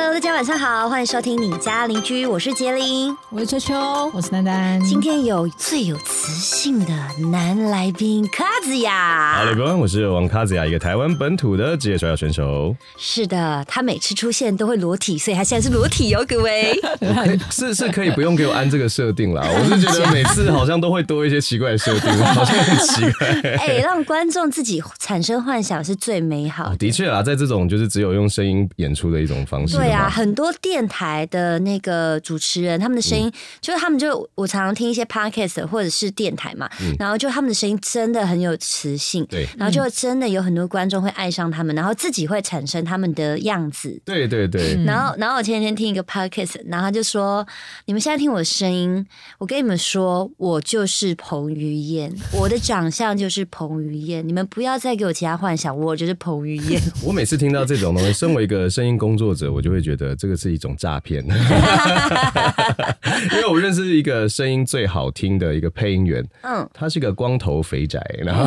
Hello，大家晚上好，欢迎收听你家邻居，我是杰林。我是秋秋，我是丹丹。今天有最有磁性的男来宾卡子雅。Hello，各位，我是王卡子雅，一个台湾本土的职业摔跤选手。是的，他每次出现都会裸体，所以他现在是裸体哦，各位。是是可以不用给我安这个设定啦，我是觉得每次好像都会多一些奇怪的设定，好像很奇怪。哎、让观众自己产生幻想是最美好的。的确啦，在这种就是只有用声音演出的一种方式。对啊，很多电台的那个主持人，他们的声音、就是他们就我常常听一些 podcast 或者是电台嘛，然后就他们的声音真的很有磁性，对然后就真的有很多观众会爱上他们，然后自己会产生他们的样子。对对对，然后，然后我前几天听一个 podcast，然后他就说：“你们现在听我的声音，我跟你们说，我就是彭于晏，我的长相就是彭于晏，你们不要再给我其他幻想，我就是彭于晏。我每次听到这种东西，身为一个声音工作者，我就会觉得这个是一种诈骗。因为我认识一个声音最好听的一个配音员，嗯，他是个光头肥宅，然 后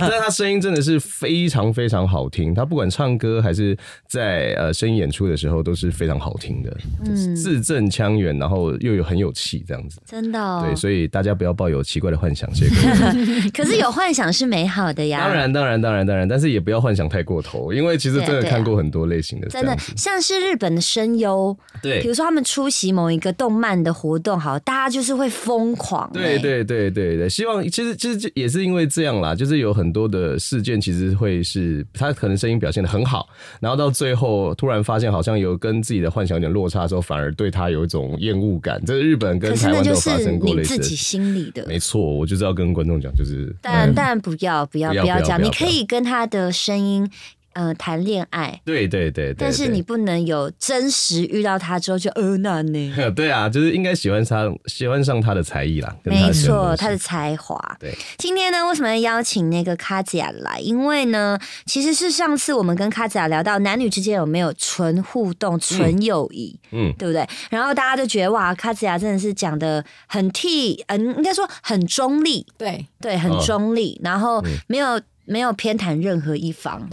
但是他声音真的是非常非常好听，他不管唱歌还是在呃声音演出的时候都是非常好听的，嗯字正腔圆，然后又有很有气这样子。真的、哦。对，所以大家不要抱有奇怪的幻想，谢谢。可是有幻想是美好的呀。当然，当然，当然，当然，但是也不要幻想太过头，因为其实真的看过很多类型的这真的。像是日本的声优，对比如说他们出席某一个动漫的活动，好，大家就是会疯狂、欸，对对对对，希望其实其实也是因为这样啦，就是有很多的事件其实会是他可能声音表现的很好，然后到最后突然发现好像有跟自己的幻想有点落差的时候，反而对他有一种厌恶感。这是日本跟台湾都有发生过类似的事。心里的。没错，我就是要跟观众讲，就是但但不要不要不要讲，你可以跟他的声音呃谈恋爱，对对对对，但是你不能有真实遇到他之后就呃那呢？对啊，就是应该喜欢他，喜欢上他的才艺啦，没错，他的才华。对，今天呢，为什么要邀请那个卡子雅来？因为呢，其实是上次我们跟卡子雅聊到男女之间有没有纯互动、纯友谊，嗯对不对？然后大家都觉得哇，卡子雅真的是讲的很替，嗯，应该说很中立，对，对，很哦中立，然后没有没有偏袒任何一方。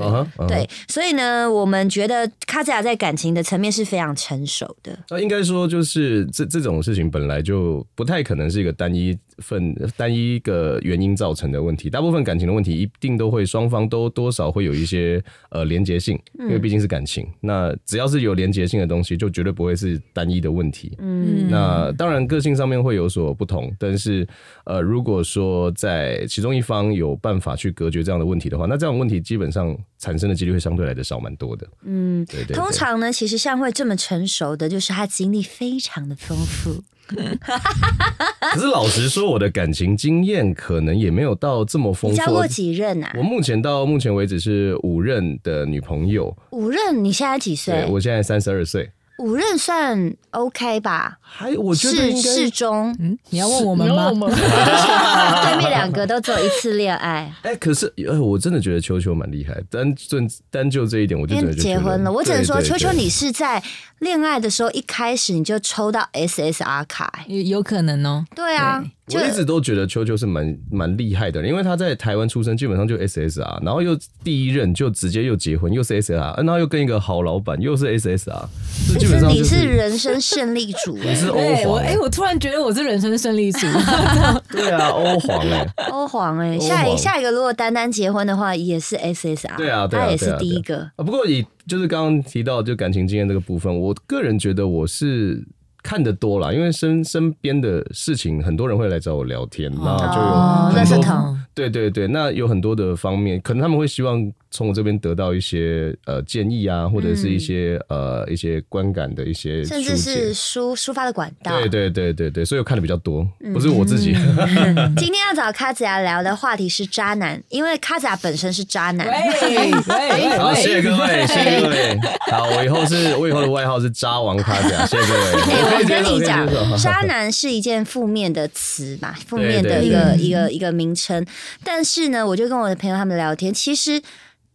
对，所以呢，我们觉得卡子雅在感情的层面是非常成熟的。那应该说，就是这这种事情本来就不太可能是一个单一份、单一个原因造成的问题。大部分感情的问题，一定都会双方都多少会有一些呃连结性，因为毕竟是感情。那只要是有连结性的东西，就绝对不会是单一的问题。嗯，那当然，个性上面会有所不同，但是呃，如果说在其中一方有办法去隔绝这样的问题的话，那这样的问题基本上产生的几率会相对来的少蛮多的。嗯，对对对通常呢，其实像会这么成熟的，就是他经历非常的丰富。可是老实说，我的感情经验可能也没有到这么丰富。你交过几任啊我？目前到目前为止是五任的女朋友，五任？你现在几岁？我现在三十二岁，五任算 OK 吧？还我觉得适适中。嗯，你要问我们吗？对面两个都只有一次恋爱，哎、可是呃，我真的觉得秋秋蛮厉害，单就单就这一点，我就因为真的就觉得结婚了。我只能说，秋秋你是在恋爱的时候一开始你就抽到 SSR 卡、欸有有可能哦。对啊，就我一直都觉得秋秋是蛮蛮厉害的人，因为他在台湾出生，基本上就 SSR，然后又第一任就直接又结婚，又是 SSR，然后又跟一个好老板，又是 SSR，这基本上就是你是人生胜利组、欸，你是欧皇、哎、欸，我突然觉得我是人生胜利组。对啊，欧皇哎、欧皇哎、欧下一下一个如果丹丹结婚的话，也是 SSR，对啊对啊他也是第一个。啊，不过以就是刚刚提到就感情经验这个部分，我个人觉得我是看得多了，因为身身边的事情，很多人会来找我聊天，那就哦有很多对对对，那有很多的方面，可能他们会希望从我这边得到一些呃建议啊，或者是一些、呃一些观感的一些嗯甚至是解。抒抒发的管道。对对对对对，所以我看的比较多，不是我自己。今天要找卡子雅聊的话题是渣男，因为卡子雅本身是渣男。好，谢谢，各位，谢谢各位。好，我以后是我以后的外号是渣王卡甲，谢谢各位。哎、我跟你讲渣男是一件负面的词嘛，负面的一个对一个一个名称。但是呢，我就跟我的朋友他们聊天，其实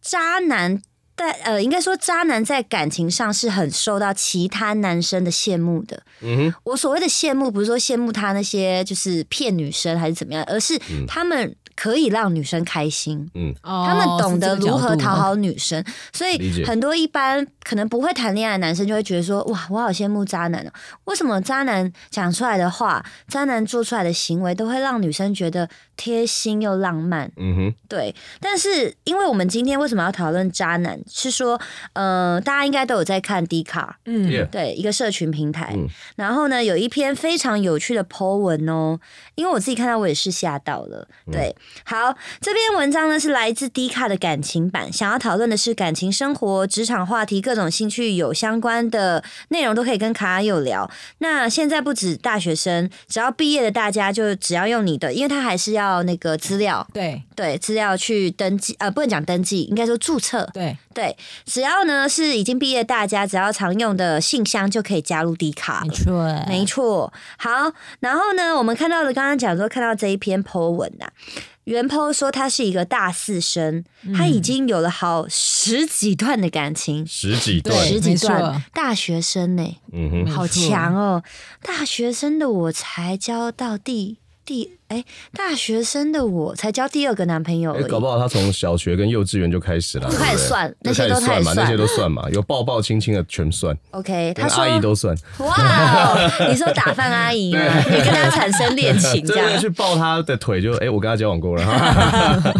渣男在呃，应该说渣男在感情上是很受到其他男生的羡慕的。嗯哼，我所谓的羡慕，不是说羡慕他那些就是骗女生还是怎么样，而是他们可以让女生开心。嗯，他们懂得如何讨好女生，所以很多一般可能不会谈恋爱的男生就会觉得说：“哇，我好羡慕渣男哦！为什么渣男讲出来的话，渣男做出来的行为都会让女生觉得贴心又浪漫？”嗯哼，对，但是因为我们今天为什么要讨论渣男，是说，呃，大家应该都有在看 D 卡，嗯。对，一个社群平台。嗯。然后呢，有一篇非常有趣的 po 文哦，因为我自己看到我也是吓到了。嗯。对，好，这篇文章呢是来自 D 卡的感情版，想要讨论的是感情生活、职场话题，各种兴趣有相关的内容都可以跟卡友聊。那现在不止大学生，只要毕业的大家就只要用你的，因为他还是要那个资料，对对，资料去登记，呃，不能讲登记，应该说注册。对，对，只要呢是已经毕业的大家，只要常用的信箱就可以加入 D 卡。没错，没错，好，然后呢，我们看到的刚刚讲说看到这一篇 po 文呐、原 po 说他是一个大四生，他已经有了好十几段的感情，十几段，对十几段大学生呢、嗯哼，好强哦！大学生的我才交到第第哎，大学生的我才交第二个男朋友而已。哎搞不好他从小学跟幼稚园就开始了，就开始算那些都算嘛，那些都算嘛，有抱抱亲亲的全算，OK，他说阿姨都算，哇哦，你说打饭阿姨吗？你跟他产生恋情 这样？去抱他的腿就哎，我跟他交往过了，哈哈哈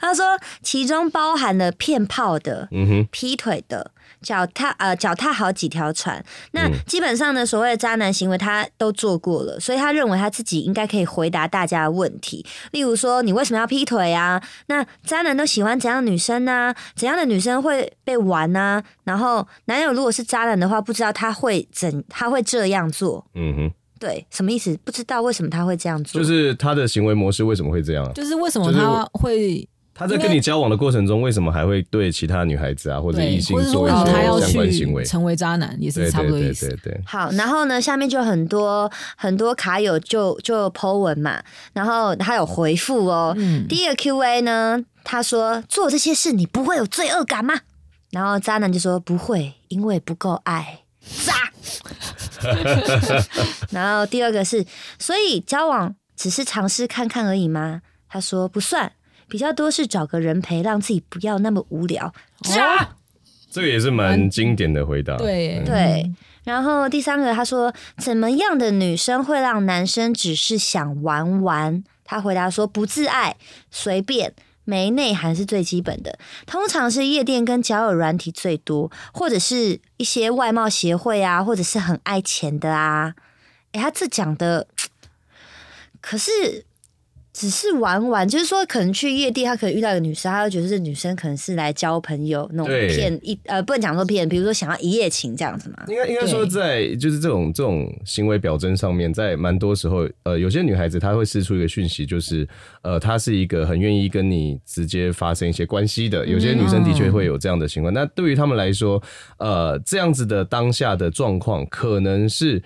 他说其中包含了骗炮的、嗯哼，劈腿的。脚踏呃脚踏好几条船，那嗯基本上呢，所谓的渣男行为他都做过了，所以他认为他自己应该可以回答大家的问题。例如说，你为什么要劈腿啊？那渣男都喜欢怎样的女生呢、怎样的女生会被玩呢、然后男友如果是渣男的话，不知道他会怎他会这样做。嗯哼，对，什么意思？不知道为什么他会这样做。就是他的行为模式为什么会这样啊？就是为什么他会他在跟你交往的过程中，为什么还会对其他女孩子啊或者异，性做一些相关行为去？成为渣男，也是差不多意思。对对，好，然后呢，下面就很多很多卡友就就 Po 文嘛，然后他有回复哦。嗯，第一个 Q&A 呢，他说做这些事你不会有罪恶感吗？然后渣男就说不会，因为不够爱。渣。然后第二个是，所以交往只是尝试看看而已吗？他说不算，比较多是找个人陪，让自己不要那么无聊。渣。这个也是蛮经典的回答。对嗯对，然后第三个他说，怎么样的女生会让男生只是想玩玩？他回答说，不自爱，随便。没内涵是最基本的，通常是夜店跟交友软体最多，或者是一些外貌协会啊，或者是很爱钱的啊。诶，他这讲的，可是只是玩玩，就是说可能去夜店，他可能遇到一个女生，他就觉得这女生可能是来交朋友那种骗一呃，不能讲说骗，比如说想要一夜情这样子嘛。应该应该说，在就是这种这种行为表征上面，在蛮多时候，呃，有些女孩子她会释出一个讯息，就是呃，她是一个很愿意跟你直接发生一些关系的。有些女生的确会有这样的情况。那对于他们来说，呃，这样子的当下的状况，可能是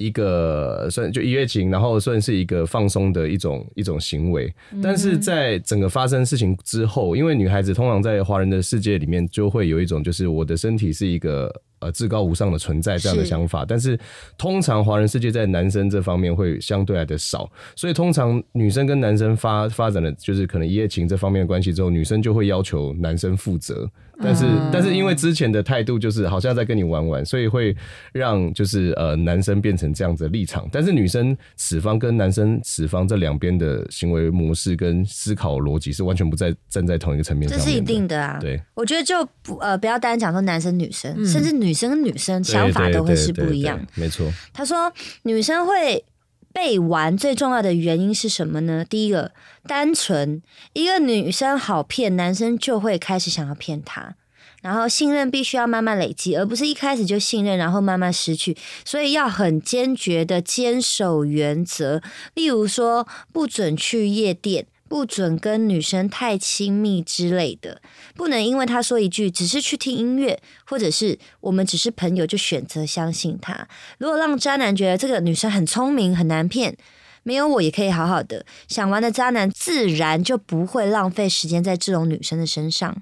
一个算就一夜情，然后算是一个放松的一种一种行为。但是在整个发生事情之后，因为女孩子通常在华人的世界里面，就会有一种就是我的身体是一个呃至高无上的存在这样的想法。但是通常华人世界在男生这方面会相对来的少，所以通常女生跟男生发发展的就是可能一夜情这方面的关系之后，女生就会要求男生负责。但是，但是因为之前的态度就是好像在跟你玩玩，所以会让就是呃男生变成这样子的立场，但是女生此方跟男生此方这两边的行为模式跟思考逻辑是完全不在站在同一个层面上面。这是一定的啊。对，我觉得就不呃不要单讲说男生女生，嗯甚至女生跟女生想法都会是不一样。对没错，他说女生会。被玩最重要的原因是什么呢？第一个，单纯，一个女生好骗，男生就会开始想要骗她。然后信任必须要慢慢累积，而不是一开始就信任，然后慢慢失去。所以要很坚决的坚守原则，例如说不准去夜店，不准跟女生太亲密之类的，不能因为他说一句只是去听音乐，或者是我们只是朋友就选择相信他。如果让渣男觉得这个女生很聪明很难骗。没有我也可以好好的想玩的渣男，自然就不会浪费时间在这种女生的身上。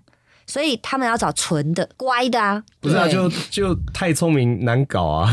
所以他们要找纯的、乖的啊。不是啊，就就太聪明难搞啊。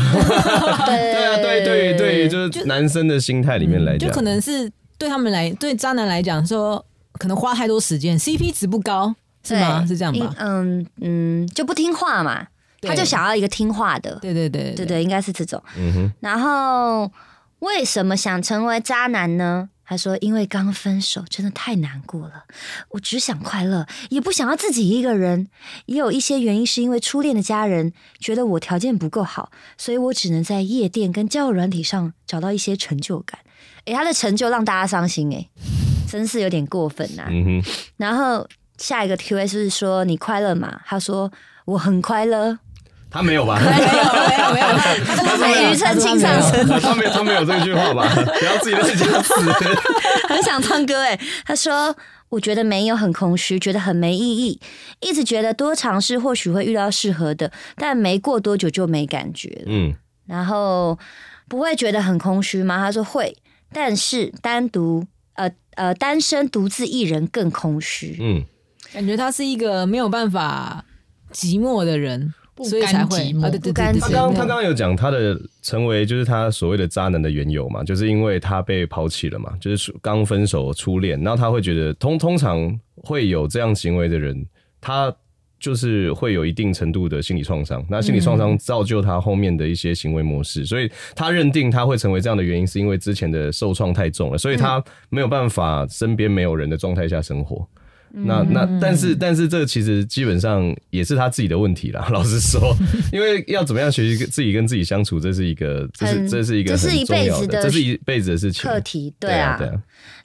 对 对啊，对对对，就是男生的心态里面来讲，就可能是对他们来，对渣男来讲说，可能花太多时间，CP 值不高，是吗？是这样吧？嗯嗯，就不听话嘛，他就想要一个听话的，对对对对对，应该是这种。嗯哼，然后为什么想成为渣男呢？他说：“因为刚分手，真的太难过了。我只想快乐，也不想要自己一个人。也有一些原因是因为初恋的家人觉得我条件不够好，所以我只能在夜店跟交友软体上找到一些成就感。诶，他的成就让大家伤心，哎，真是有点过分呐、嗯哼，然后下一个 Q&A 是说你快乐吗？他说我很快乐。他没有吧？没有没有没有，他是庾澄庆上身。他没有 他没有这句话吧？不要自己在加词。很想唱歌哎。他说：“我觉得没有很空虚，觉得很没意义，一直觉得多尝试或许会遇到适合的，但没过多久就没感觉了。嗯，然后不会觉得很空虚吗？他说会，但是单独呃呃单身独自一人更空虚。嗯，感觉他是一个没有办法寂寞的人，不所以才会甘寂寞啊，对对不甘对对对，他刚他刚刚有讲他的成为就是他所谓的渣男的缘由嘛，就是因为他被抛弃了嘛，就是刚分手初恋，然后他会觉得通通常会有这样行为的人，他就是会有一定程度的心理创伤，那心理创伤造就他后面的一些行为模式，所以他认定他会成为这样的原因，是因为之前的受创太重了，所以他没有办法身边没有人的状态下生活。那那但是但是这个其实基本上也是他自己的问题啦。老实说，因为要怎么样学习跟自己跟自己相处，这是一个这是这是一个这是一辈子的这是一辈子的事情课题对对啊，对啊，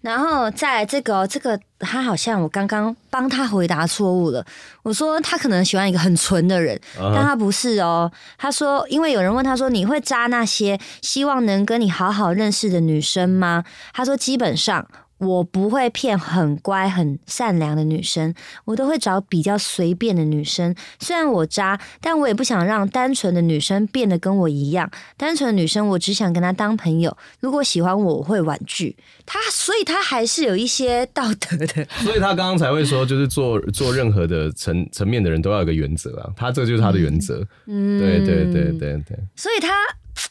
然后再来这个哦这个，他好像我刚刚帮他回答错误了。我说他可能喜欢一个很纯的人，啊但他不是哦。他说，因为有人问他说：“你会扎那些希望能跟你好好认识的女生吗？”他说：“基本上我不会骗很乖、很善良的女生，我都会找比较随便的女生。虽然我渣，但我也不想让单纯的女生变得跟我一样。单纯的女生，我只想跟她当朋友。如果喜欢我，我会婉拒她，所以她还是有一些道德的。所以她刚刚才会说，就是做做任何的层层面的人都要有个原则啊，她这就是她的原则。嗯对对对对对。所以她，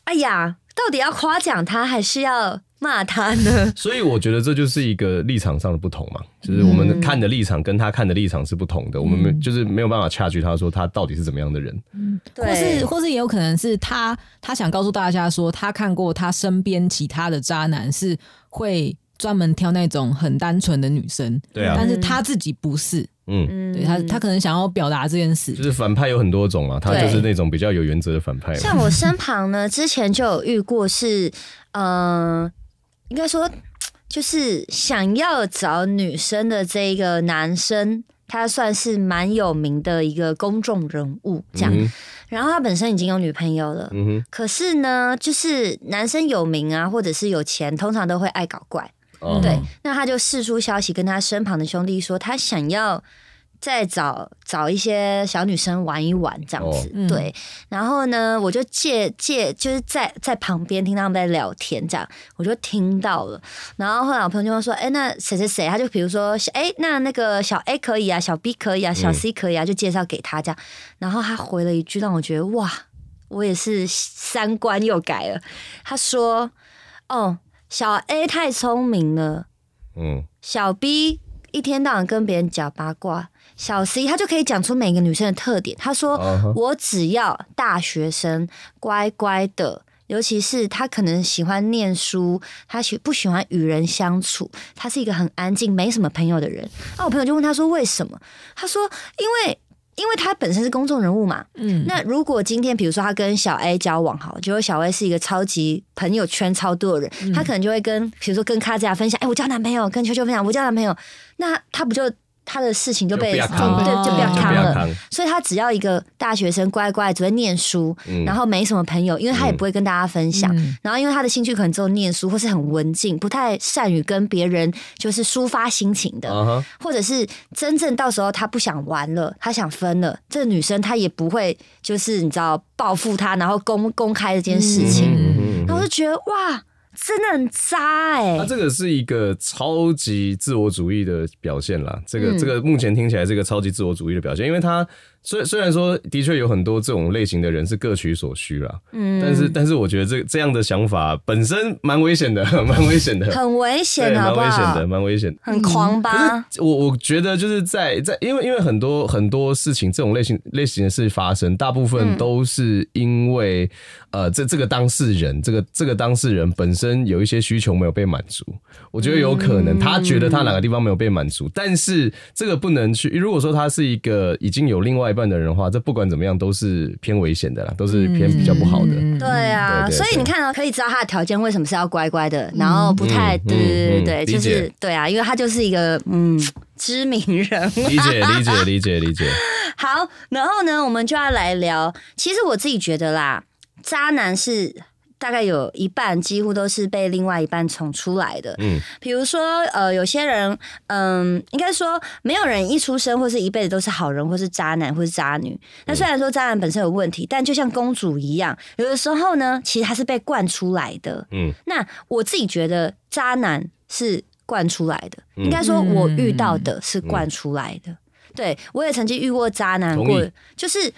哎呀，到底要夸奖她还是要骂他呢？所以我觉得这就是一个立场上的不同嘛，就是我们看的立场跟他看的立场是不同的，我们没就是没有办法掐据他说他到底是怎么样的人。嗯，对。或是或是也有可能是他他想告诉大家说，他看过他身边其他的渣男是会专门挑那种很单纯的女生，对啊。但是他自己不是，嗯，对他他可能想要表达这件事。就，是反派有很多种嘛，他就是那种比较有原则的反派。像我身旁呢，之前就有遇过是，呃，应该说就是想要找女生的这一个男生，他算是蛮有名的一个公众人物，这样。嗯然后他本身已经有女朋友了，可是呢，就是男生有名啊，或者是有钱，通常都会爱搞怪。哦对，那他就释出消息跟他身旁的兄弟说，他想要再找找一些小女生玩一玩这样子。哦嗯对，然后呢，我就借借就是在在旁边听他们在聊天，这样我就听到了。然后后来我朋友就会说，哎，那谁谁谁，他就比如说，哎，那那个小 A 可以啊，小 B 可以啊，小嗯 C 可以啊，就介绍给他这样。然后他回了一句让我觉得哇，我也是三观又改了。他说，哦。小 A 太聪明了，嗯，小 B 一天到晚跟别人讲八卦，小 C 他就可以讲出每个女生的特点。他说：“啊哈我只要大学生乖乖的，尤其是他可能喜欢念书，他喜不喜欢与人相处，他是一个很安静、没什么朋友的人。”那我朋友就问他说：“为什么？”他说：“因为。”因为他本身是公众人物嘛，嗯，那如果今天比如说他跟小 A 交往好，结果小 A 是一个超级朋友圈超多的人，嗯他可能就会跟比如说跟卡子亚分享，哎、我交男朋友，跟秋秋分享我交男朋友，那他不就他的事情就被就不要扛对就不要就扛了。所以他只要一个大学生乖乖只会念书，嗯然后没什么朋友，因为他也不会跟大家分享。嗯然后因为他的兴趣可能只有念书，或是很文静，不太善于跟别人就是抒发心情的。或者是真正到时候他不想玩了，他想分了，这个女生她也不会就是你知道报复他，然后公公开这件事情，然后我就觉得哇，真的很渣哎、他这个是一个超级自我主义的表现啦。这个、嗯这个目前听起来是一个超级自我主义的表现，因为他虽虽然说的确有很多这种类型的人是各取所需啦，嗯但是但是我觉得这这样的想法本身蛮危险的，蛮危险的，很危，险，好蛮危险的，？蛮危险的。很狂吧？我我觉得就是在在，因为因为很多很多事情，这种类型类型的事发生，大部嗯分都是因为、呃，这这个当事人，这个这个当事人本身有一些需求没有被满足。我觉得有可能他觉得他哪个地方没有被满足，但是这个不能去。如果说他是一个已经有另外一半的人的话，这不管怎么样都是偏危险的啦，都是偏比较不好的。嗯对啊，所以你看到可以知道他的条件为什么是要乖乖的，然后不太嗯对对对就是对啊，因为他就是一个嗯知名人物。理解理解理解理解。好，然后呢，我们就要来聊。其实我自己觉得啦，渣男是大概有一半几乎都是被另外一半宠出来的。嗯，比如说，呃，有些人，嗯，应该说，没有人一出生或是一辈子都是好人，或是渣男，或是渣女。那虽然说渣男本身有问题，但就像公主一样，有的时候呢，其实他是被惯出来的。嗯，那我自己觉得渣男是惯出来的，嗯应该说我遇到的是惯出来的。对我也曾经遇过渣男过，就是。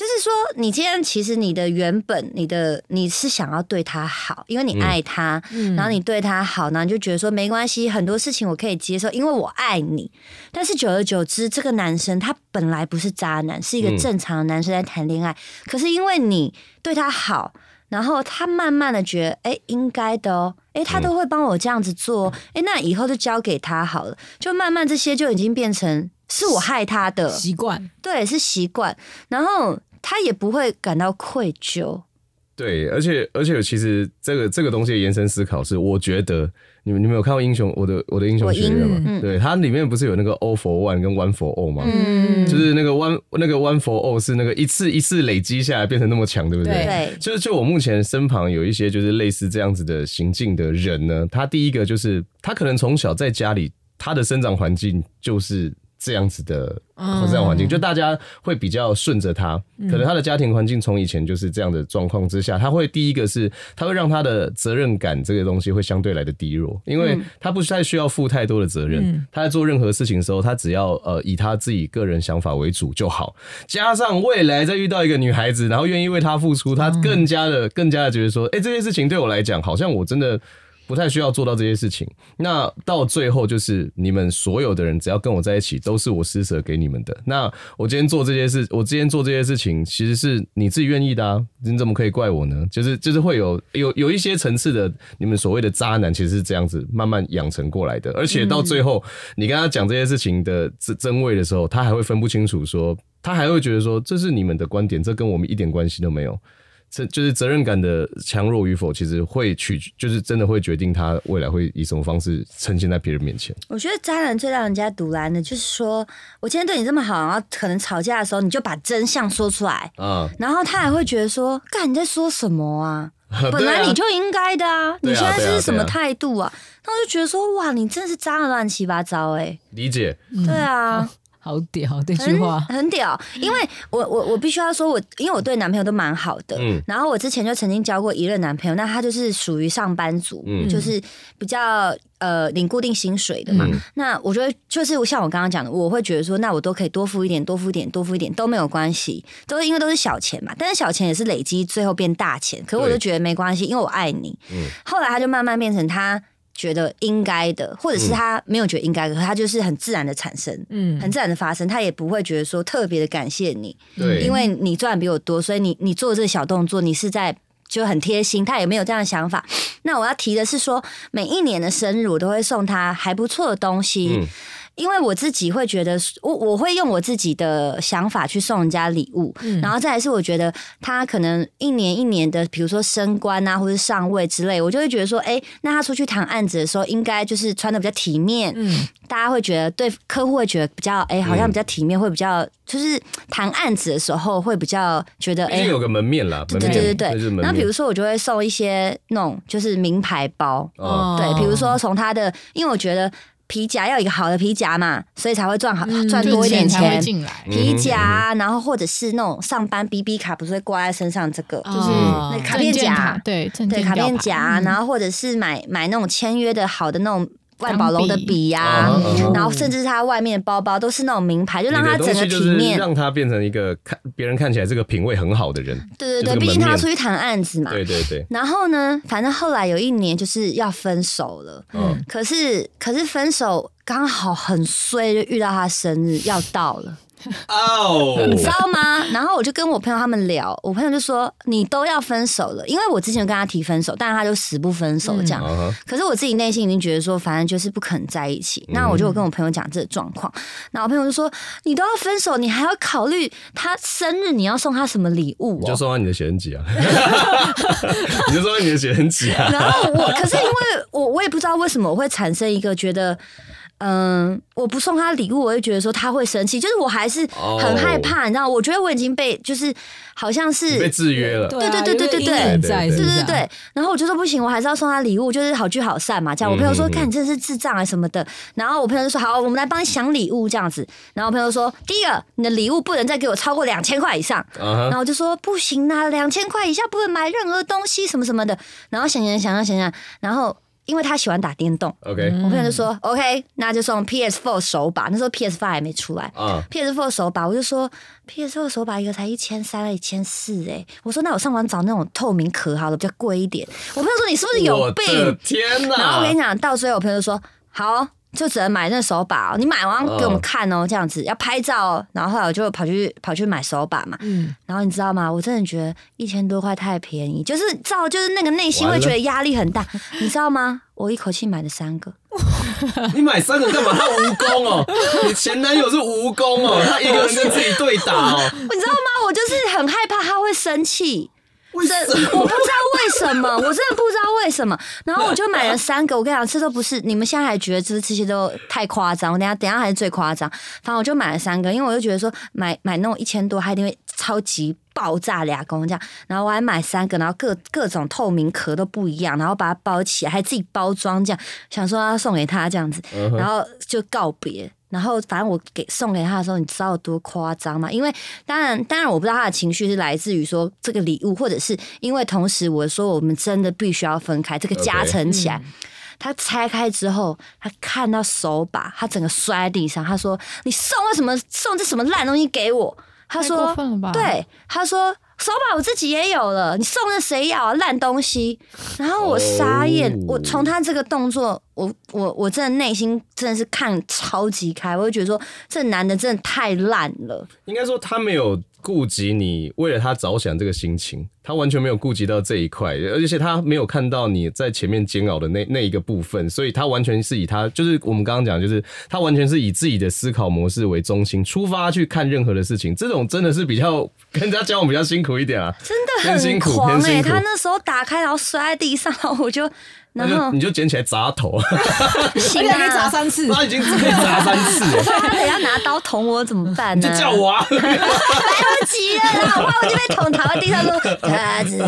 就是说，你今天其实你的原本，你的你是想要对他好，因为你爱他，嗯。然后你对他好，然后你就觉得说没关系，很多事情我可以接受，因为我爱你。但是久而久之，这个男生他本来不是渣男，是一个嗯。正常的男生在谈恋爱，可是因为你对他好，然后他慢慢的觉得，哎、应该的哦，哎、他都会帮我这样子做，哎、那以后就交给他好了，就慢慢这些就已经变成是我害他的，习惯，对，是习惯，然后他也不会感到愧疚，对，而且而且，其实这个这个东西的延伸思考是，我觉得你们你们有看过英雄我的我的英雄学院我吗？嗯对，它里面不是有那个 O for one 跟 one for all 吗？嗯，就是那个 one 那个 one for all 是那个一次一次累积下来变成那么强，对不？对对，就是就我目前身旁有一些就是类似这样子的行径的人呢，他第一个就是他可能从小在家里他的生长环境就是这样子的嗯。生长环境，就大家会比较顺着他，可能他的家庭环境从以前就是这样的状况之下，他会第一个是他会让他的责任感这个东西会相对来的低弱，因为他不太需要负太多的责任，嗯。他在做任何事情的时候，他只要呃以他自己个人想法为主就好，加上未来再遇到一个女孩子，然后愿意为他付出，他更加的、更加的觉得说，哎、这件事情对我来讲，好像我真的不太需要做到这些事情。那到最后就是你们所有的人，只要跟我在一起，都是我施舍给你们的。那我今天做这些事，我今天做这些事情，其实是你自己愿意的啊，你怎么可以怪我呢？就是就是会有有有一些层次的，你们所谓的渣男，其实是这样子慢慢养成过来的。而且到最后，你跟他讲这些事情的真真伪的时候，他还会分不清楚说。他还会觉得说这是你们的观点，这跟我们一点关系都没有。这就是责任感的强弱与否，其实会取，就是真的会决定他未来会以什么方式呈现在别人面前。我觉得渣男最让人家堵拦的，就是说我今天对你这么好，然后可能吵架的时候，你就把真相说出来，嗯，然后他还会觉得说，干你在说什么 啊？本来你就应该的啊，啊你现在是什么态度啊？那我就觉得说，哇，你真的是渣的乱七八糟哎、理解，对啊，好屌这句很话，很屌，因为我我我必须要说我，因为我对男朋友都蛮好的，嗯然后我之前就曾经交过一任男朋友，那他就是属于上班族，嗯就是比较呃领固定薪水的嘛。嗯那我觉得就是像我刚刚讲的，我会觉得说，那我都可以多付一点，多付一点，多付一点都没有关系，都是因为都是小钱嘛。但是小钱也是累积，最后变大钱。可是我就觉得没关系，因为我爱你。嗯后来他就慢慢变成他。觉得应该的，或者是他没有觉得应该的，可他就是很自然的产生，嗯很自然的发生，他也不会觉得说特别的感谢你，对，因为你赚比我多，所以你你做这个小动作，你是在就很贴心，他也没有这样的想法。那我要提的是说，每一年的生日我都会送他还不错的东西。嗯因为我自己会觉得，我我会用我自己的想法去送人家礼物，嗯。然后再来是我觉得他可能一年一年的，比如说升官啊，或者上位之类，我就会觉得说，哎，那他出去谈案子的时候，应该就是穿的比较体面，嗯。大家会觉得对客户会觉得比较哎、好像比较体面，会比较就是谈案子的时候会比较觉得哎、有个门面啦，对门面对对对对。那比如说我就会送一些那种就是名牌包，哦，对，比如说从他的，因为我觉得皮夹要有一个好的皮夹嘛，所以才会赚好赚就多一点钱皮夹啊，然后或者是那种上班 BB 卡，不是会挂在身上这个，就是哦那卡片夹，对对卡片夹然后或者是买买那种签约的好的那种万宝龙的笔呀、然后甚至是他外面的包包都是那种名牌，就让他整个体面。让他变成一个看别人看起来这个品味很好的人。对对对，就是毕竟他要出去谈案子嘛。对对对，然后呢，反正后来有一年就是要分手了，嗯，可是可是分手刚好很衰，就遇到他生日要到了。哦，你知道吗？然后我就跟我朋友他们聊，我朋友就说你都要分手了，因为我之前跟他提分手，但是他就死不分手这样。嗯可是我自己内心已经觉得说，反正就是不肯在一起。那我就跟我朋友讲这个状况，然后我朋友就说：“你都要分手，你还要考虑他生日你要送他什么礼物你就哦。送他你的写真集啊，你就送他你的写真集啊”。然后我，可是因为我我也不知道为什么我会产生一个觉得。嗯，我不送他礼物，我会觉得说他会生气，就是我还是很害怕，你知道？我觉得我已经被就是好像是被制约了，对啊对对对对对对对对对，然后我就说不行，我还是要送他礼物，就是好聚好散嘛。这样，我朋友说：“嗯嗯嗯看你真的是智障啊什么的。”然后我朋友就说：“好，我们来帮你想礼物这样子。”然后我朋友说：“第一个，你的礼物不能再给我超过两千块以上。”然后我就说：“不行啊，两千块以下不能买任何东西，什么什么的。”然后想想想想想想，然后因为他喜欢打电动，OK 我朋友就说：“OK，那就送 PS4 手把。”那时候 PS5 还没出来。啊，PS4 手把，我就说 PS4 手把一个才一千三、一千四哎，我说那我上网找那种透明壳好了，比较贵一点。我朋友说你是不是有病？天哪！然后我跟你讲，到最后我朋友就说好，就只能买那手把、哦，你买完给我们看哦，这样子要拍照哦。然后后来我就跑去跑去买手把嘛，嗯，然后你知道吗？我真的觉得一千多块太便宜，就是照就是那个内心会觉得压力很大，你知道吗？我一口气买了三个。你买三个干嘛？他蜈蚣哦，你前男友是蜈蚣哦，他一个人跟自己对打哦，你知道吗？我就是很害怕他会生气。为什么？我不知道为什么，我真的不知道为什么。然后我就买了三个，我跟你讲，这都不是你们现在还觉得这这些都太夸张，我等下等下还是最夸张。反正我就买了三个，因为我就觉得说买买那种一千多，它一定会超级爆炸俩公这样。然后我还买三个，然后各各种透明壳都不一样，然后把它包起来，还自己包装这样，想说要送给他这样子，然后就告别。然后反正我给送给他的时候，你知道有多夸张吗？因为当然当然我不知道他的情绪是来自于说这个礼物，或者是因为同时我说我们真的必须要分开，这个加成起来。他拆开之后，他看到手把，他整个摔在地上。他说：“你送我什么？送这什么烂东西给我？”他说过分了吧？，对，他说手把我自己也有了，你送的谁要啊？烂东西。然后我傻眼，哦我从他这个动作，我我我真的内心真的是看超级开，我就觉得说这男的真的太烂了。应该说他没有顾及你为了他着想这个心情，他完全没有顾及到这一块，而且他没有看到你在前面煎熬的那那一个部分，所以他完全是以他就是我们刚刚讲，就是他完全是以自己的思考模式为中心出发去看任何的事情，这种真的是比较跟人家交往比较辛苦一点啊，真的很辛苦哎、他那时候打开然后摔在地上，然后我就那然后就你就捡起来砸头，行而且还可以砸啊，三次，他已经只可以砸三次了，他等一下拿刀捅我怎么办你呢？就叫我啊，来不及了啦，我怕我就被捅躺在地上说他子。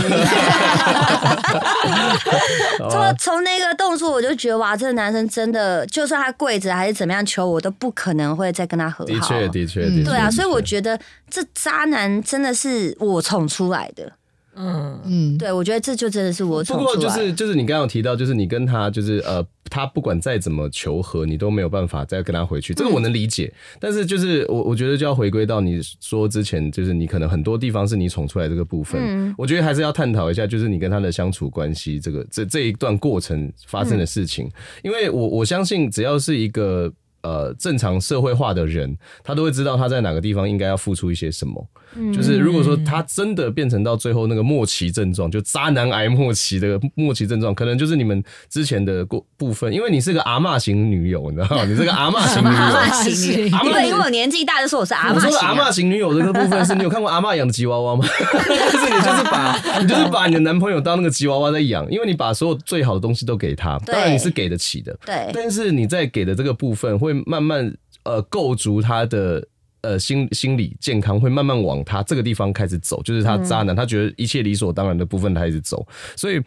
从从那个动作，我就觉得哇，这个男生真的，就算他跪着还是怎么样求我，都不可能会再跟他和好。的确的确对啊，所以我确觉得这渣男真的是我宠出来的。嗯，嗯，对，我觉得这就真的是我不过。就是就是你刚刚有提到，就是你跟他就是呃，他不管再怎么求和，你都没有办法再跟他回去，这个我能理解。但是就是我我觉得就要回归到你说之前，就是你可能很多地方是你宠出来这个部分，嗯我觉得还是要探讨一下，就是你跟他的相处关系，这个这这一段过程发生的事情，因为我我相信只要是一个。呃，正常社会化的人，他都会知道他在哪个地方应该要付出一些什么。就是如果说他真的变成到最后那个末期症状，就渣男癌末期的末期症状，可能就是你们之前的过部分，因为你是个阿嬷型女友，你知道吗？你是个阿嬷型女友。阿嬷型因为因为我年纪大，就说我是阿我说的嬷型啊。阿嬷型女友这个部分是你有看过阿嬷养的吉娃娃吗？就是你就是把你就是把你的男朋友当那个吉娃娃在养，因为你把所有最好的东西都给他，当然你是给得起的，对，但是你在给的这个部分会慢慢呃构筑他的。呃，心心理健康会慢慢往他这个地方开始走，就是他渣男，他觉得一切理所当然的部分，开始走。所以，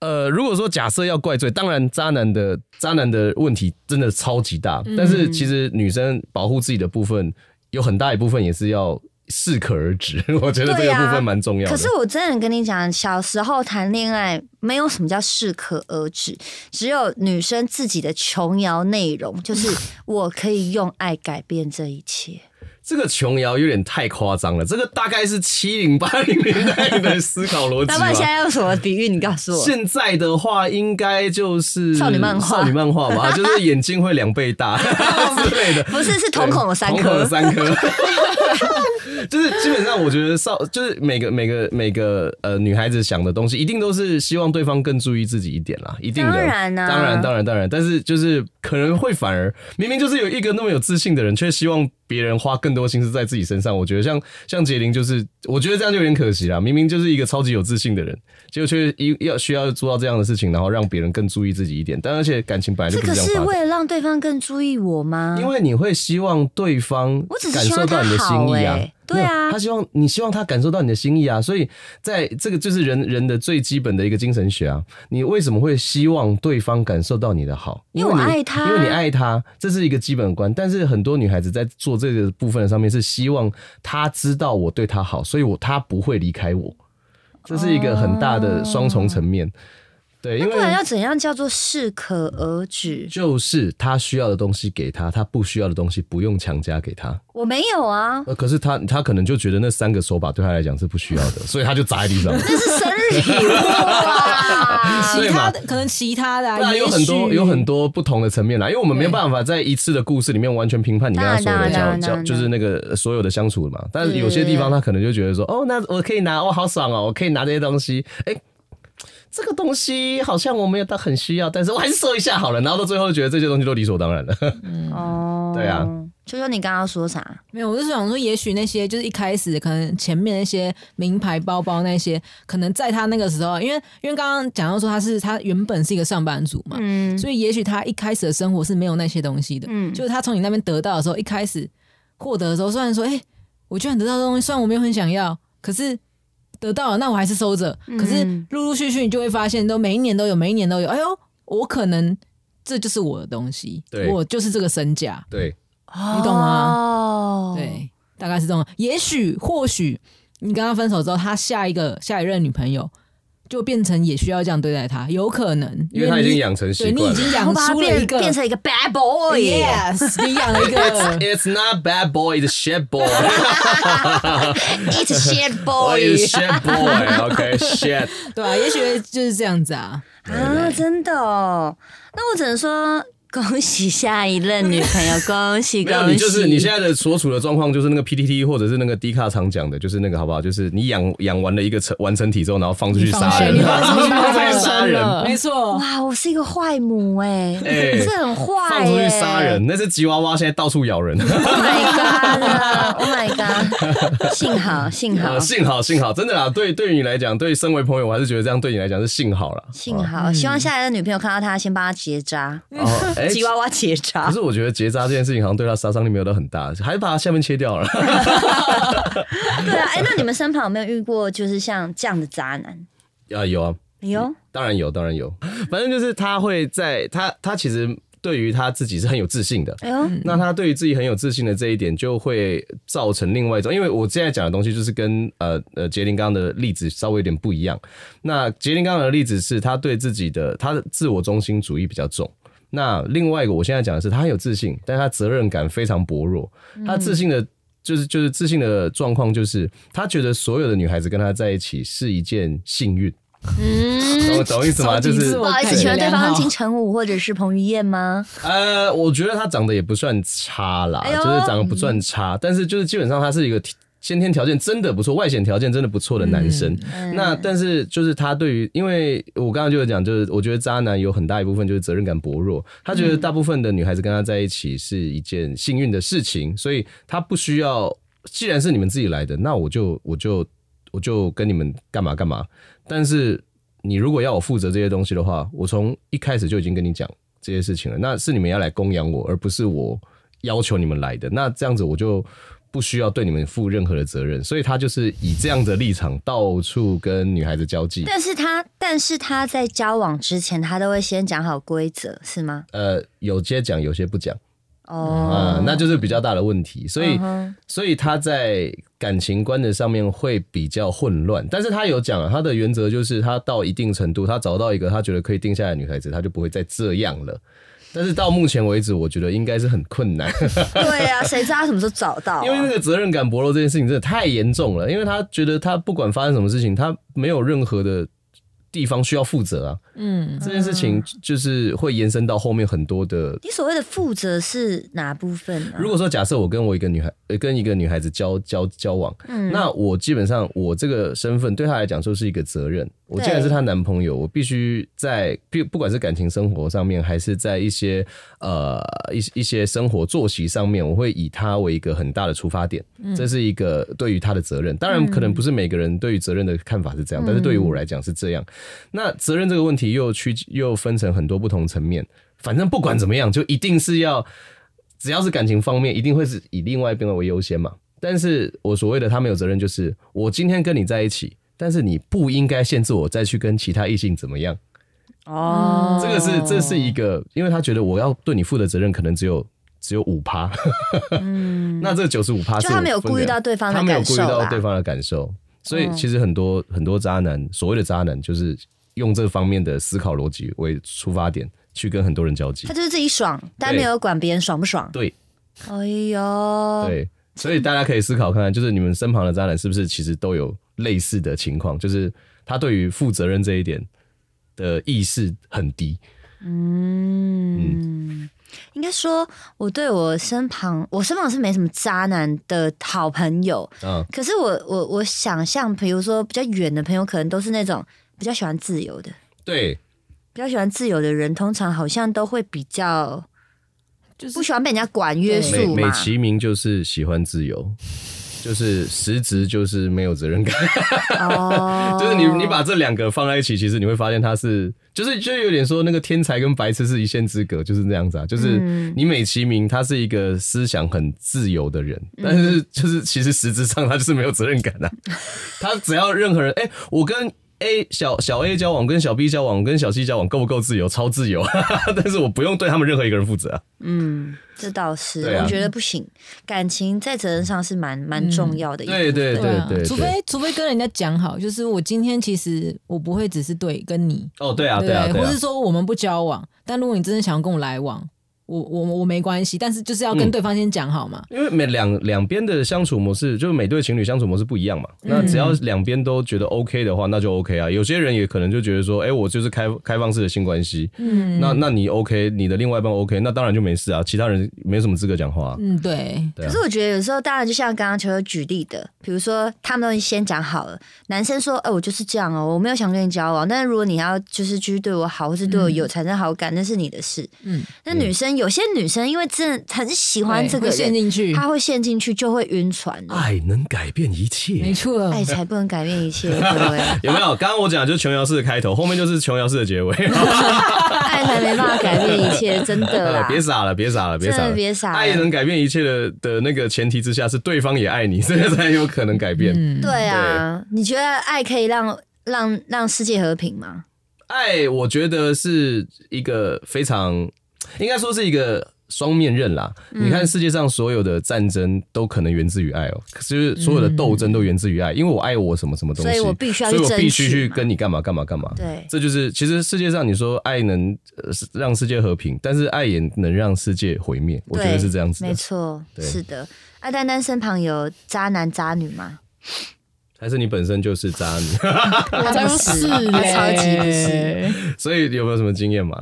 呃，如果说假设要怪罪，当然渣男的渣男的问题真的超级大，但是其实女生保护自己的部分有很大一部分也是要适可而止。我觉得这个部分蛮重要的。可是我真的跟你讲，小时候谈恋爱没有什么叫适可而止，只有女生自己的琼瑶内容，就是我可以用爱改变这一切。这个琼瑶有点太夸张了，这个大概是七零八零年代的思考逻辑那不然现。在用什么比喻？你告诉我。现在的话，应该就是少女漫画少女漫画吧，就是眼睛会两倍大 之类的。不是，是瞳孔有三颗瞳孔有颗。三颗，就是基本上，我觉得少就是每个每个每个呃女孩子想的东西，一定都是希望对方更注意自己一点啦，一定的，当然啊当然当然当然，但是就是可能会反而明明就是有一个那么有自信的人，却希望别人花更多心思在自己身上。我觉得像像杰林，就是我觉得这样就有点可惜啦。明明就是一个超级有自信的人，结果却一要需要做到这样的事情，然后让别人更注意自己一点。但而且感情本来就这个是不是。为了让对方更注意我吗？因为你会希望对方我只是感希望他受到你的心好意啊欸，对啊他希望你希望他感受到你的心意啊，所以在这个就是人人的最基本的一个精神学啊，你为什么会希望对方感受到你的好？因为我爱他因为你爱他，这是一个基本观。但是很多女孩子在做这个部分的上面是希望他知道我对他好，所以我他不会离开我，这是一个很大的双重层面。对，因为不然要怎样叫做适可而止？就是他需要的东西给他，他不需要的东西不用强加给他。我没有啊，呃，可是他他可能就觉得那三个手把对他来讲是不需要的，所以他就砸在地上。那是生日礼物啊！其他的可能其他的、啊，对啊，有很多有很多不同的层面啦，因为我们没有办法在一次的故事里面完全评判你跟他 所有的交交，就是那个所有的相处嘛。但是有些地方他可能就觉得说，哦，那我可以拿，哦，好爽哦，我可以拿这些东西，哎。这个东西好像我没有到很需要，但是我还是收一下好了。然后到最后就觉得这些东西都理所当然了。哦，对啊，秋秋你刚刚说啥？没有，我就是想说，也许那些就是一开始可能前面那些名牌包包那些，可能在他那个时候，因为因为刚刚讲到说他是他原本是一个上班族嘛，嗯，所以也许他一开始的生活是没有那些东西的，嗯就是他从你那边得到的时候，一开始获得的时候，虽然说，哎、我居然得到这东西，虽然我没有很想要，可是得到了，那我还是收着。可是嗯陆陆续续你就会发现，都每一年都有，每一年都有，哎呦，我可能这就是我的东西，对。我就是这个身价，对，你懂吗？哦，对，大概是这种。也许或许你跟他分手之后，他下一个下一任女朋友就变成也需要这样对待他，有可能，因为他已经你养成习惯你。已经养出了一个变变成一个 bad boy。yes，你养了一个 It's not bad boy, it's shit boy. It's shit Oh, boy it's shit boy. OK, shit. 对啊，也许就是这样子啊。啊，真的哦。那我只能说恭喜下一任女朋友，恭喜 没有，恭喜！你就是你现在的所处的状况，就是那个 PTT 或者是那个 D 卡常讲的，就是那个好不好？就是你养养完了一个成完成体之后，然后放出去杀人，你放放出出去去杀人，没错，哇，我是一个坏母哎、哎这很坏、欸，放出去杀人，那只吉娃娃现在到处咬人。！Oh my god！Oh my god！幸好 幸好呃幸好幸好，真的啦，对对于你来讲，对身为朋友，我还是觉得这样对你来讲是幸好啦。幸好，希望下一任女朋友看到他，先帮他结扎，吉娃娃结扎可。是我觉得结扎这件事情好像对他杀伤力没有到很大，还是把他下面切掉了。对啊，哎、那你们身旁有没有遇过就是像这样的渣男？啊，有啊，有，当然有，当然有。反正就是他会在他他其实对于他自己是很有自信的。哎呦，那他对于自己很有自信的这一点，就会造成另外一种，因为我现在讲的东西就是跟呃呃杰林刚刚的例子稍微有点不一样。那杰林刚刚的例子是他对自己的他的自我中心主义比较重。那另外一个我现在讲的是他很有自信，但他责任感非常薄弱。他自信的。就是就是自信的状况，就是他觉得所有的女孩子跟他在一起是一件幸运，嗯，懂懂我意思吗？就是不好意思，感请问对方金城武或者是彭于晏吗？呃，我觉得他长得也不算差啦，哎就是长得不算差，但是就是基本上他是一个体先天条件真的不错，外显条件真的不错的男生。嗯那但是就是他对于，因为我刚刚就有讲，就是我觉得渣男有很大一部分就是责任感薄弱，他觉得大部分的女孩子跟他在一起是一件幸运的事情，所以他不需要，既然是你们自己来的，那我就我就我就跟你们干嘛干嘛。但是你如果要我负责这些东西的话，我从一开始就已经跟你讲这些事情了，那是你们要来供养我，而不是我要求你们来的。那这样子我就不需要对你们负任何的责任，所以他就是以这样的立场到处跟女孩子交际。但是他，但是他在交往之前，他都会先讲好规则，是吗？呃，有些讲，有些不讲。哦啊，，那就是比较大的问题。所以所以他在感情观的上面会比较混乱，但是他有讲啊，他的原则就是他到一定程度，他找到一个他觉得可以定下来的女孩子，他就不会再这样了。但是到目前为止，我觉得应该是很困难，对啊，谁知道他什么时候找到啊？因为那个责任感薄弱这件事情真的太严重了。因为他觉得他不管发生什么事情，他没有任何的地方需要负责啊。嗯，这件事情就是会延伸到后面很多的你所谓的负责是哪部分呢？如果说假设我跟我一个女孩，呃，跟一个女孩子交交交往，嗯那我基本上我这个身份对她来讲就是一个责任。我既然是她男朋友，我必须在不不管是感情生活上面，还是在一些呃一一些生活作息上面，我会以她为一个很大的出发点，这是一个对于她的责任。当然，可能不是每个人对于责任的看法是这样，但是对于我来讲是这样。那责任这个问题又去又分成很多不同层面，反正不管怎么样，就一定是要。只要是感情方面，一定会是以另外一边为优先嘛。但是我所谓的他没有责任，就是我今天跟你在一起，但是你不应该限制我再去跟其他异性怎么样。哦，这个是这是一个，因为他觉得我要对你负的责任可能只有只有五趴，嗯，那这九十五趴就他没有顾虑到对方的感受他没有顾虑到对方的感受，所以嗯其实很多很多渣男，所谓的渣男就是用这方面的思考逻辑为出发点去跟很多人交际他。就是自己爽，但没有管别人爽不爽。对哎呦，对，所以大家可以思考看看，就是你们身旁的渣男是不是其实都有类似的情况，就是他对于负责任这一点的意识很低。嗯，应该说，我对我身旁，我身旁是没什么渣男的好朋友。嗯，可是我我我想象，比如说比较远的朋友，可能都是那种比较喜欢自由的，对，比较喜欢自由的人，通常好像都会比较就是不喜欢被人家管约美美束嘛。其名就是喜欢自由，就是实质就是没有责任感。哦，就是你你把这两个放在一起，其实你会发现他是，就是就有点说那个天才跟白痴是一线之隔，就是那样子啊。就是嗯你美其名他是一个思想很自由的人，嗯但是就是其实实质上他就是没有责任感啊。他只要任何人，哎、我跟 A 小小 A 交往，跟小 B 交往，跟小 C 交往，够不够自由？超自由，但是我不用对他们任何一个人负责啊。嗯，这倒是，啊我觉得不行。感情在责任上是蛮蛮重要的。对对对啊对，除非除非跟人家讲好，就是我今天其实我不会只是对跟你，哦，对啊，对对啊，对啊或是。说我们不交往，但如果你真的想要跟我来往，我我我没关系，但是就是要跟嗯对方先讲好嘛。因为每两两边的相处模式，就是每对情侣相处模式不一样嘛。那只要两边都觉得 OK 的话，那就 OK 啊。有些人也可能就觉得说，哎、我就是开开放式的性关系，嗯，那那你 OK，你的另外一半 OK，那当然就没事啊。其他人没什么资格讲话啊、嗯，对，可是我觉得有时候，当然就像刚刚球球举例的，比如说他们都先讲好了，男生说：“哎、我就是这样哦，我没有想跟你交往。”但是如果你要就是继续对我好，或是对我有产生好感，那是你的事。嗯，那女生有些女生因为真的很喜欢这个会陷人，进去，她会陷进去，就会晕船的。爱能改变一切没切，错，爱才不能改变一切，有没有？刚刚我讲的就是琼瑶式的开头，后面就是琼瑶式的结尾。爱才没办法改变一切，真的啦。别傻了，别傻了，别傻真了，的别傻了爱能改变一切的的那个前提之下，是对方也爱你，这个才有可能改变。嗯，对啊，你觉得爱可以让让让世界和平吗？爱，我觉得是一个非常，应该说是一个双面刃啦。嗯你看世界上所有的战争都可能源自于爱哦、可是所有的斗争都源自于爱，因为我爱我什么什么东西，所以我必须要去所以我必须争取嘛去跟你干嘛干嘛干嘛。对，这就是其实世界上你说爱能呃让世界和平，但是爱也能让世界毁灭，我觉得是这样子的没。错，是的。阿丹丹身旁有渣男渣女吗？还是你本身就是渣女，我才不是 超级不是。所以有没有什么经验嘛？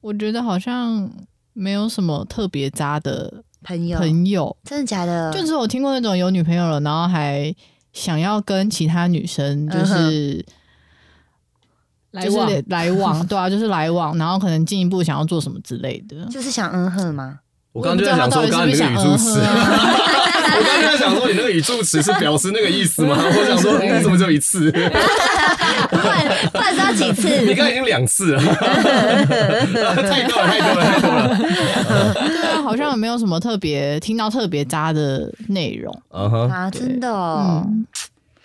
我觉得好像没有什么特别渣的朋友，朋友，真的假的？就是我听过那种有女朋友了，然后还想要跟其他女生就是、就是来往来往，对啊，就是来往，然后可能进一步想要做什么之类的。就是想嗯哼吗？我刚刚就在想说，刚刚你那个语助词，我 语助词是表示那个意思吗？我想说，你怎么只有一次？不然不然是要几次？你刚刚已经两次了，太多了，太多了，太多了。对啊，好像也没有什么特别听到特别渣的内容。啊哈！啊，真的哦。嗯，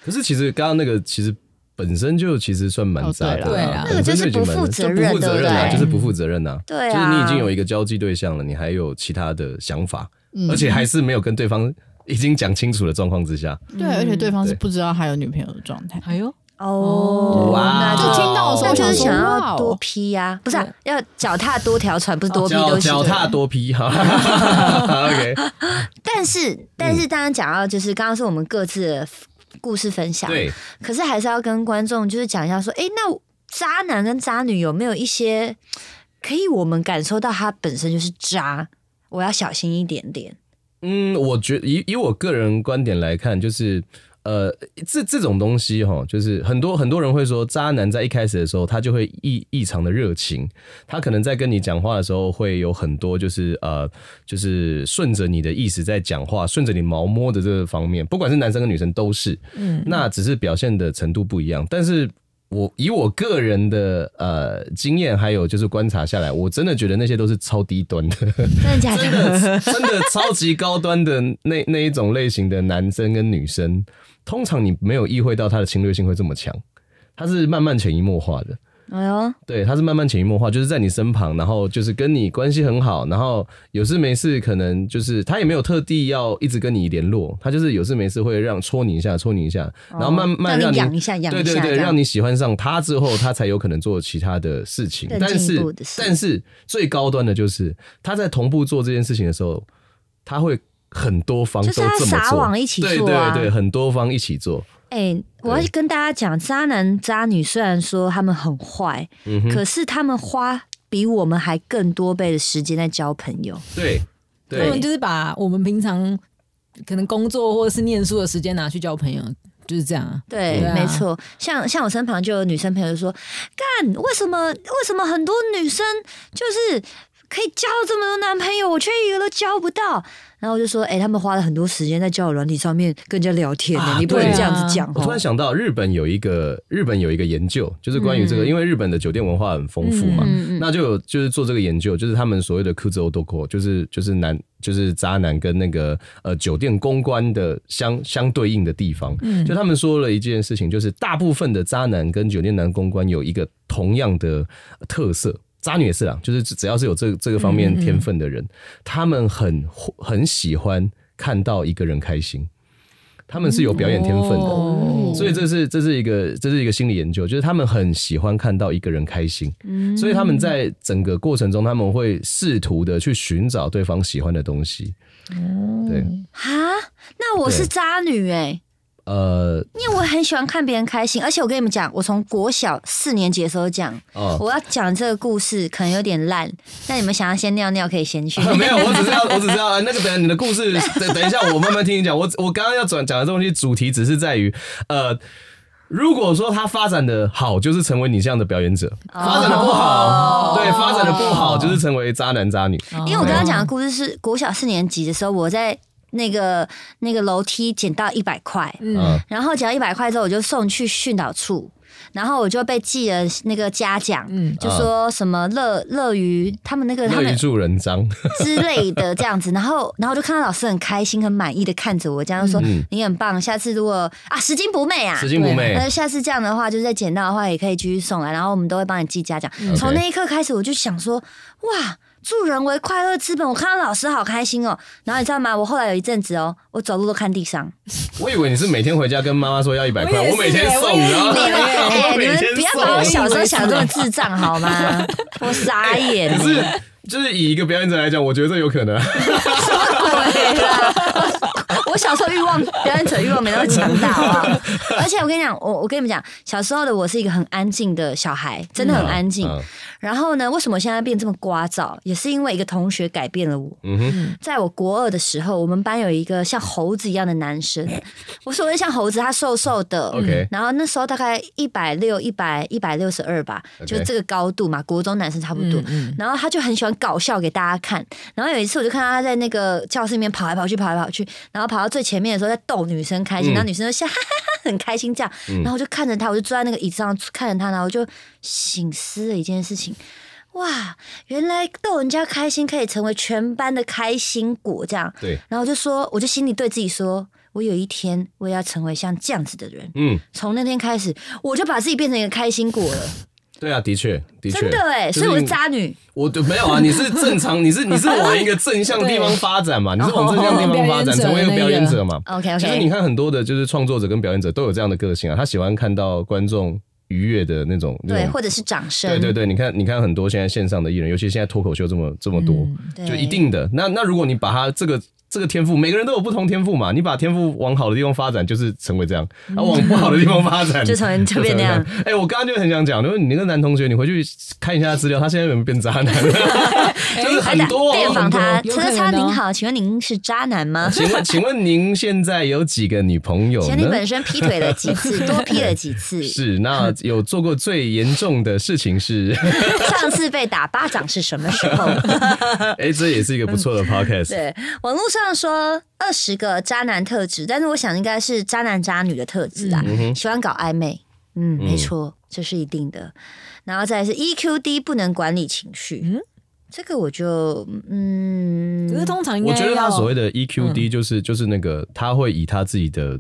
可是其实刚刚那个其实本本身就其实算蛮渣的、哦对啊，那个就是不负责任就不负责任啊，对不对就是不负责任啊。对啊，就是你已经有一个交际对象了，你还有其他的想法，嗯而且还是没有跟对方已经讲清楚的状况之下，对，而且对方是不知道他有女朋友的状态。哎呦。哦，哇。那就听到的时候那就是想要多批呀，不是啊要脚踏多条船，不是多批都是脚踏多批哈。OK，但是，但是，当然讲到就是刚刚是我们各自的故事分享，对，可是还是要跟观众就是讲一下，说，哎，那渣男跟渣女有没有一些可以我们感受到他本身就是渣，我要小心一点点。嗯，我觉以以我个人观点来看，就是呃，这这种东西哈，就是很多很多人会说，渣男在一开始的时候，他就会异异常的热情，他可能在跟你讲话的时候，会有很多就是呃，就是顺着你的意思在讲话，顺着你毛摸的这个方面，不管是男生跟女生都是，嗯，那只是表现的程度不一样，但是。我以我个人的呃经验，还有就是观察下来，我真的觉得那些都是超低端的，真的假真？的真的超级高端的那那一种类型的男生跟女生，通常你没有意会到他的侵略性会这么强，他是慢慢潜移默化的。哎呦，对，他是慢慢潜移默化，就是在你身旁，然后就是跟你关系很好，然后有事没事可能就是他也没有特地要一直跟你联络，他就是有事没事会让戳你一下，戳你一下，然后慢慢让让你养一下，养一下，对对对，让你喜欢上他之后，他才有可能做其他的事情。更但是但是最高端的就是他在同步做这件事情的时候，他会很多方都就是他这么做，撒网一起做啊。对对对，很多方一起做。哎、我要跟大家讲，渣男渣女虽然说他们很坏，嗯哼，可是他们花比我们还更多倍的时间在交朋友。对对他们就是把我们平常可能工作或者是念书的时间拿去交朋友，就是这样啊。对，没错。像像我身旁就有女生朋友说，干，为什么为什么很多女生就是可以交这么多男朋友，我却一个都交不到？然后我就说，哎、他们花了很多时间在交友软体上面跟人家聊天呢、啊你不能对这样子讲哦我突然。想到，日本有一个日本有一个研究，就是关于这个，因为日本的酒店文化很丰富嘛，嗯嗯那就有就是做这个研究，就是他们所谓的 kuzo doko，就是就是男就是渣男跟那个呃酒店公关的相相对应的地方，就他们说了一件事情，就是大部分的渣男跟酒店男公关有一个同样的特色。渣女也是啦，就是只要是有这这个方面天分的人，他们很很喜欢看到一个人开心，他们是有表演天分的。哦。所以这是这是一个这是一个心理研究，就是他们很喜欢看到一个人开心，嗯。所以他们在整个过程中，他们会试图的去寻找对方喜欢的东西。对，哈，那我是渣女哎、呃，因为我很喜欢看别人开心，而且我跟你们讲，我从国小四年级的时候讲，哦，我要讲这个故事可能有点烂，那你们想要先尿尿可以先去。没有，我只是要，我只是要呃那个等你的故事，等等一下，我慢慢听你讲。我我刚刚要转讲的东西，主题只是在于，呃，如果说他发展的好，就是成为你这样的表演者；发展的不好，对，发展的不好，就是成为渣男渣女。因为我刚刚讲的故事是国小四年级的时候，我在那个那个楼梯捡到一百块，嗯，然后捡到一百块之后，我就送去训导处。然后我就被记了那个嘉奖，嗯就说什么乐乐于他们那个他们乐于助人章，之类的这样子，然后然后就看到老师很开心、很满意的看着我，这样说、嗯你很棒，下次如果啊拾金不昧啊，拾金不昧。那下次这样的话，就是再捡到的话，也可以继续送来，然后我们都会帮你记嘉奖。嗯从那一刻开始，我就想说，哇，助人为快乐之本。我看到老师好开心哦。然后你知道吗？我后来有一阵子哦，我走路都看地上。我以为你是每天回家跟妈妈说要一百块，我 我每天送，你们不要把我。小时候想这么智障好吗？我傻眼可是就是以一个表演者来讲，我觉得这有可能。对啦，我小时候欲望表演者欲望没那么强大，好不好？而且我跟你讲，我我跟你们讲，小时候的我是一个很安静的小孩，真的很安静。嗯然后呢，为什么现在变这么聒噪？也是因为一个同学改变了我。嗯哼，在我国二的时候，我们班有一个像猴子一样的男生。我所谓像猴子，他瘦瘦的 OK 然后那时候大概一百六、一百一百六十二吧就这个高度嘛，国中男生差不多。嗯然后他就很喜欢搞笑给大家看。然后有一次我就看到他在那个教室里面跑来跑去，跑来跑去，然后跑到最前面的时候在逗女生开心，嗯然后女生就笑哈哈哈很开心这样。然后我就看着他，我就坐在那个椅子上看着他，然后我就醒思了一件事情。哇，原来逗人家开心可以成为全班的开心果这样。对，然后我就说，我就心里对自己说，我有一天我也要成为像这样子的人。嗯，从那天开始，我就把自己变成一个开心果了，对啊，的确，的确，真的哎，所以我是渣女。我对没有啊，你是正常，你是你是往一个正向的地方 发展嘛，你是往正向地方发展，哦成为一个表演者嘛。OK 其实你 OK，看很多的，就是创作者跟表演者都有这样的个性啊，他喜欢看到观众愉悦的那种，那对，种或者是掌声，对对对，你看你看很多现在线上的艺人，尤其现在脱口秀这么这么多，对就一定的。那那如果你把他这个这个天赋，每个人都有不同天赋嘛，你把天赋往好的地方发展，就是成为这样；啊，往不好的地方发展，就成 为就变那样。哎、我刚刚就很想讲，因为你那个男同学，你回去看一下资料，他现在有没有变渣男？就是很多、哦、电访他，车叉哦您好，请问您是渣男吗？请问，请问您现在有几个女朋友？请问你本身劈腿了几次？多劈了几次？是，那有做过最严重的事情是？上次被打巴掌是什么时候？哎、这也是一个不错的 podcast。对，网络上说二十个渣男特质，但是我想应该是渣男渣女的特质啊，喜欢搞暧昧，嗯，没错，这是一定的。然后再是 EQ 低，不能管理情绪，嗯，这个我就嗯，可是通常应该我觉得他所谓的 EQ 低，就是、就是那个他会以他自己的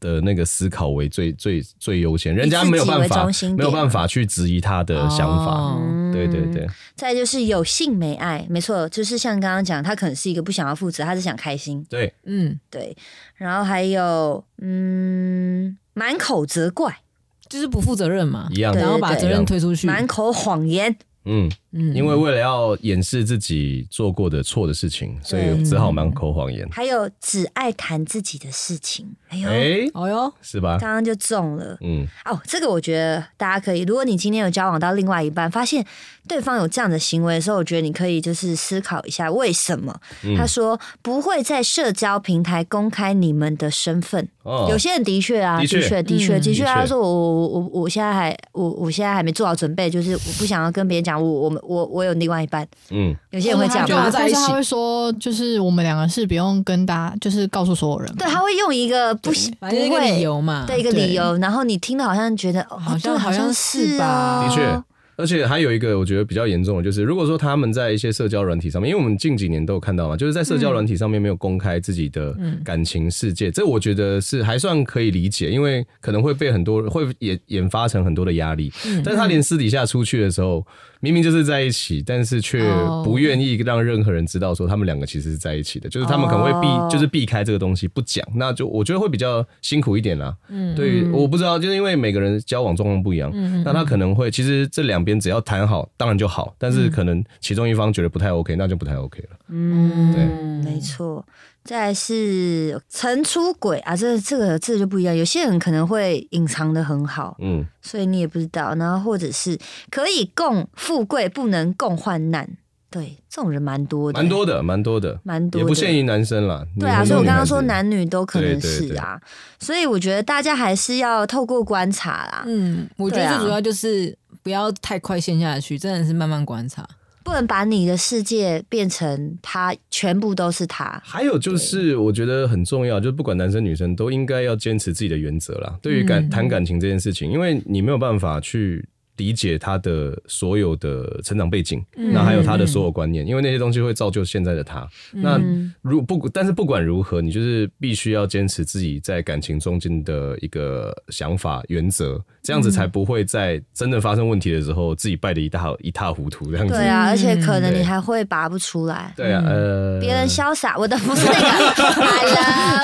的那个思考为最最最优先，人家没有办法中心没有办法去质疑他的想法。哦。对对对，再就是有性没爱，没错，就是像刚刚讲，他可能是一个不想要负责，他是想开心，对，嗯，对，然后还有嗯，满口责怪，就是不负责任嘛，一样然后把责任推出去，满口谎言，嗯，嗯因为为了要掩饰自己做过的错的事情，所以只好满口谎言。还有只爱谈自己的事情。哎呦，哎、哦呦，是吧？刚刚就中了。嗯，哦，这个我觉得大家可以，如果你今天有交往到另外一半，发现对方有这样的行为的时候，我觉得你可以就是思考一下为什么。嗯他说不会在社交平台公开你们的身份。哦有些人的确啊，的的确的确，的确他说我我我我现在还我我现在还没做好准备，就是我不想要跟别人讲我我们我我有另外一半。嗯，有些人会这样就在一起但是他会说，就是我们两个是不用跟大家，就是告诉所有人。对，他会用一个不不反正一个会理由嘛，对一个理由，然后你听了好像觉得哦，好像好好像是是吧哦的确。而且还有一个我觉得比较严重的，就是如果说他们在一些社交软体上面，因为我们近几年都有看到嘛，就是在社交软体上面没有公开自己的感情世界，这我觉得是还算可以理解，因为可能会被很多会演研发成很多的压力。但是他连私底下出去的时候，明明就是在一起，但是却哦不愿意让任何人知道说他们两个其实是在一起的，就是他们可能会避，哦就是避开这个东西不讲，那就我觉得会比较辛苦一点啦。嗯，对于我不知道，就是因为每个人交往状况不一样，那他可能会其实这两边只要谈好，当然就好，但是可能其中一方觉得不太 OK，那就不太 OK 了。嗯，对没错。再来是曾出轨啊，这这个这个就不一样。有些人可能会隐藏的很好，嗯，所以你也不知道。然后或者是可以共富贵，不能共患难。对，这种人蛮多的，蛮多的，蛮多的，蛮多的，也不限于男生啦。对啊，所以我刚刚说男女都可能对对对是啊，所以我觉得大家还是要透过观察啦，嗯，我觉得最主要就是不要太快陷下去，真的是慢慢观察。不能把你的世界变成他全部都是他。还有就是，我觉得很重要，就是不管男生女生都应该要坚持自己的原则啦。对于感谈感情这件事情，因为你没有办法去理解他的所有的成长背景，那还有他的所有观念，因为那些东西会造就现在的他。那如不，但是不管如何，你就是必须要坚持自己在感情中间的一个想法原则，这样子才不会在真的发生问题的时候，自己败的一塌一塌糊涂这样子。对啊，而且可能你还会拔不出来。对啊，呃，别人潇洒，我的不是那个。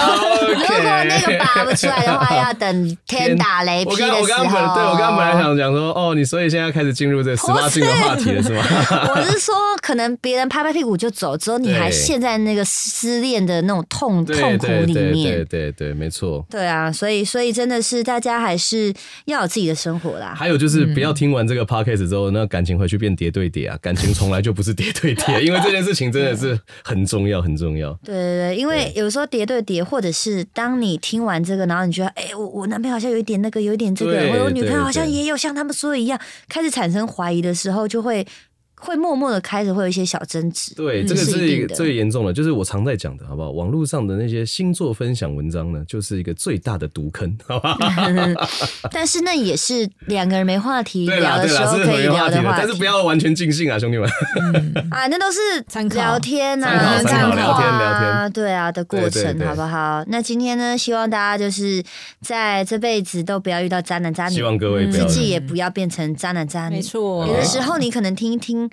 Hello，如果那个拔不出来的话，要等天打雷劈的时刚刚本候。对我刚刚本来想讲说，哦，你所以现在开始进入这十八禁的话题了是吗？我是说，可能别人拍拍屁股就走，之后你还对陷在那个失恋的那种痛对痛苦里面对对面。对对，没错。对啊，所以所以真的是大家还是要有自己的生活啦。还有就是不要听完这个 podcast 之后，那感情回去变叠对叠啊，感情从来就不是叠对叠，因为这件事情真的是很重要很重要。对对对，因为有时候叠对叠，或者是当你听完这个，然后你觉得，哎、我我男朋友好像有一点那个，有一点这个，对或者我女朋友好像也有像他们说的一样，开始产生怀疑的时候，就会会默默的开始会有一些小争执。对，嗯这个是一定的是一个最严重的，就是我常在讲的，好不好？网络上的那些星座分享文章呢，就是一个最大的毒坑，好吧？但是那也是两个人没话题，聊的时候可以聊的话题但是不要完全尽兴啊，兄弟们。啊，那都是 聊天啊，参考聊天聊啊，天对啊的过程，好不好？那今天呢，希望大家就是在这辈子都不要遇到渣男渣女希，望各位自己也不要变成渣男渣女。没错，有的时候你可能听一听，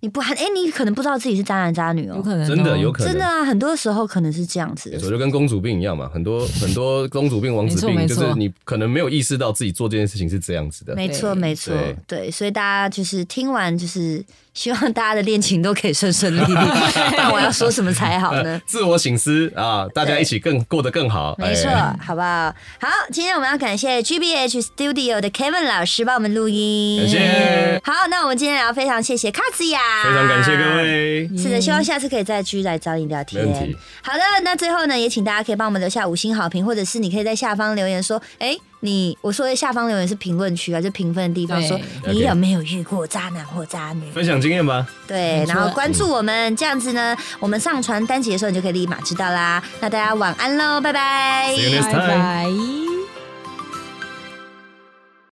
你不还哎，你可能不知道自己是渣男渣女哦。有可能哦真的有可能真的啊，很多时候可能是这样子的。没错，就跟公主病一样嘛，很多 很多公主病、王子病，就是你可能没有意识到自己做这件事情是这样子的。没错，没错对，所以大家就是听完，就是希望大家的恋情都可以顺顺利利。那我要说什么才好呢？自我醒思啊，大家一起更过得更好。没错哎，好不好？好，今天我们要感谢 GBH Studio 的 Kevin 老师帮我们录音，感谢好，那我们今天也要非常谢谢卡兹亚，非常感谢各。位。是的，希望下次可以再继续来找你聊天没问题。好的，那最后呢，也请大家可以帮我们留下五星好评，或者是你可以在下方留言说，哎，你我说的下方留言是评论区啊，就评分的地方，对说你有没有遇过渣男或渣女？分享经验吧，对，然后关注我们，这样子呢，我们上传单集的时候，你就可以立马知道啦。那大家晚安喽，拜拜 See you next 拜拜。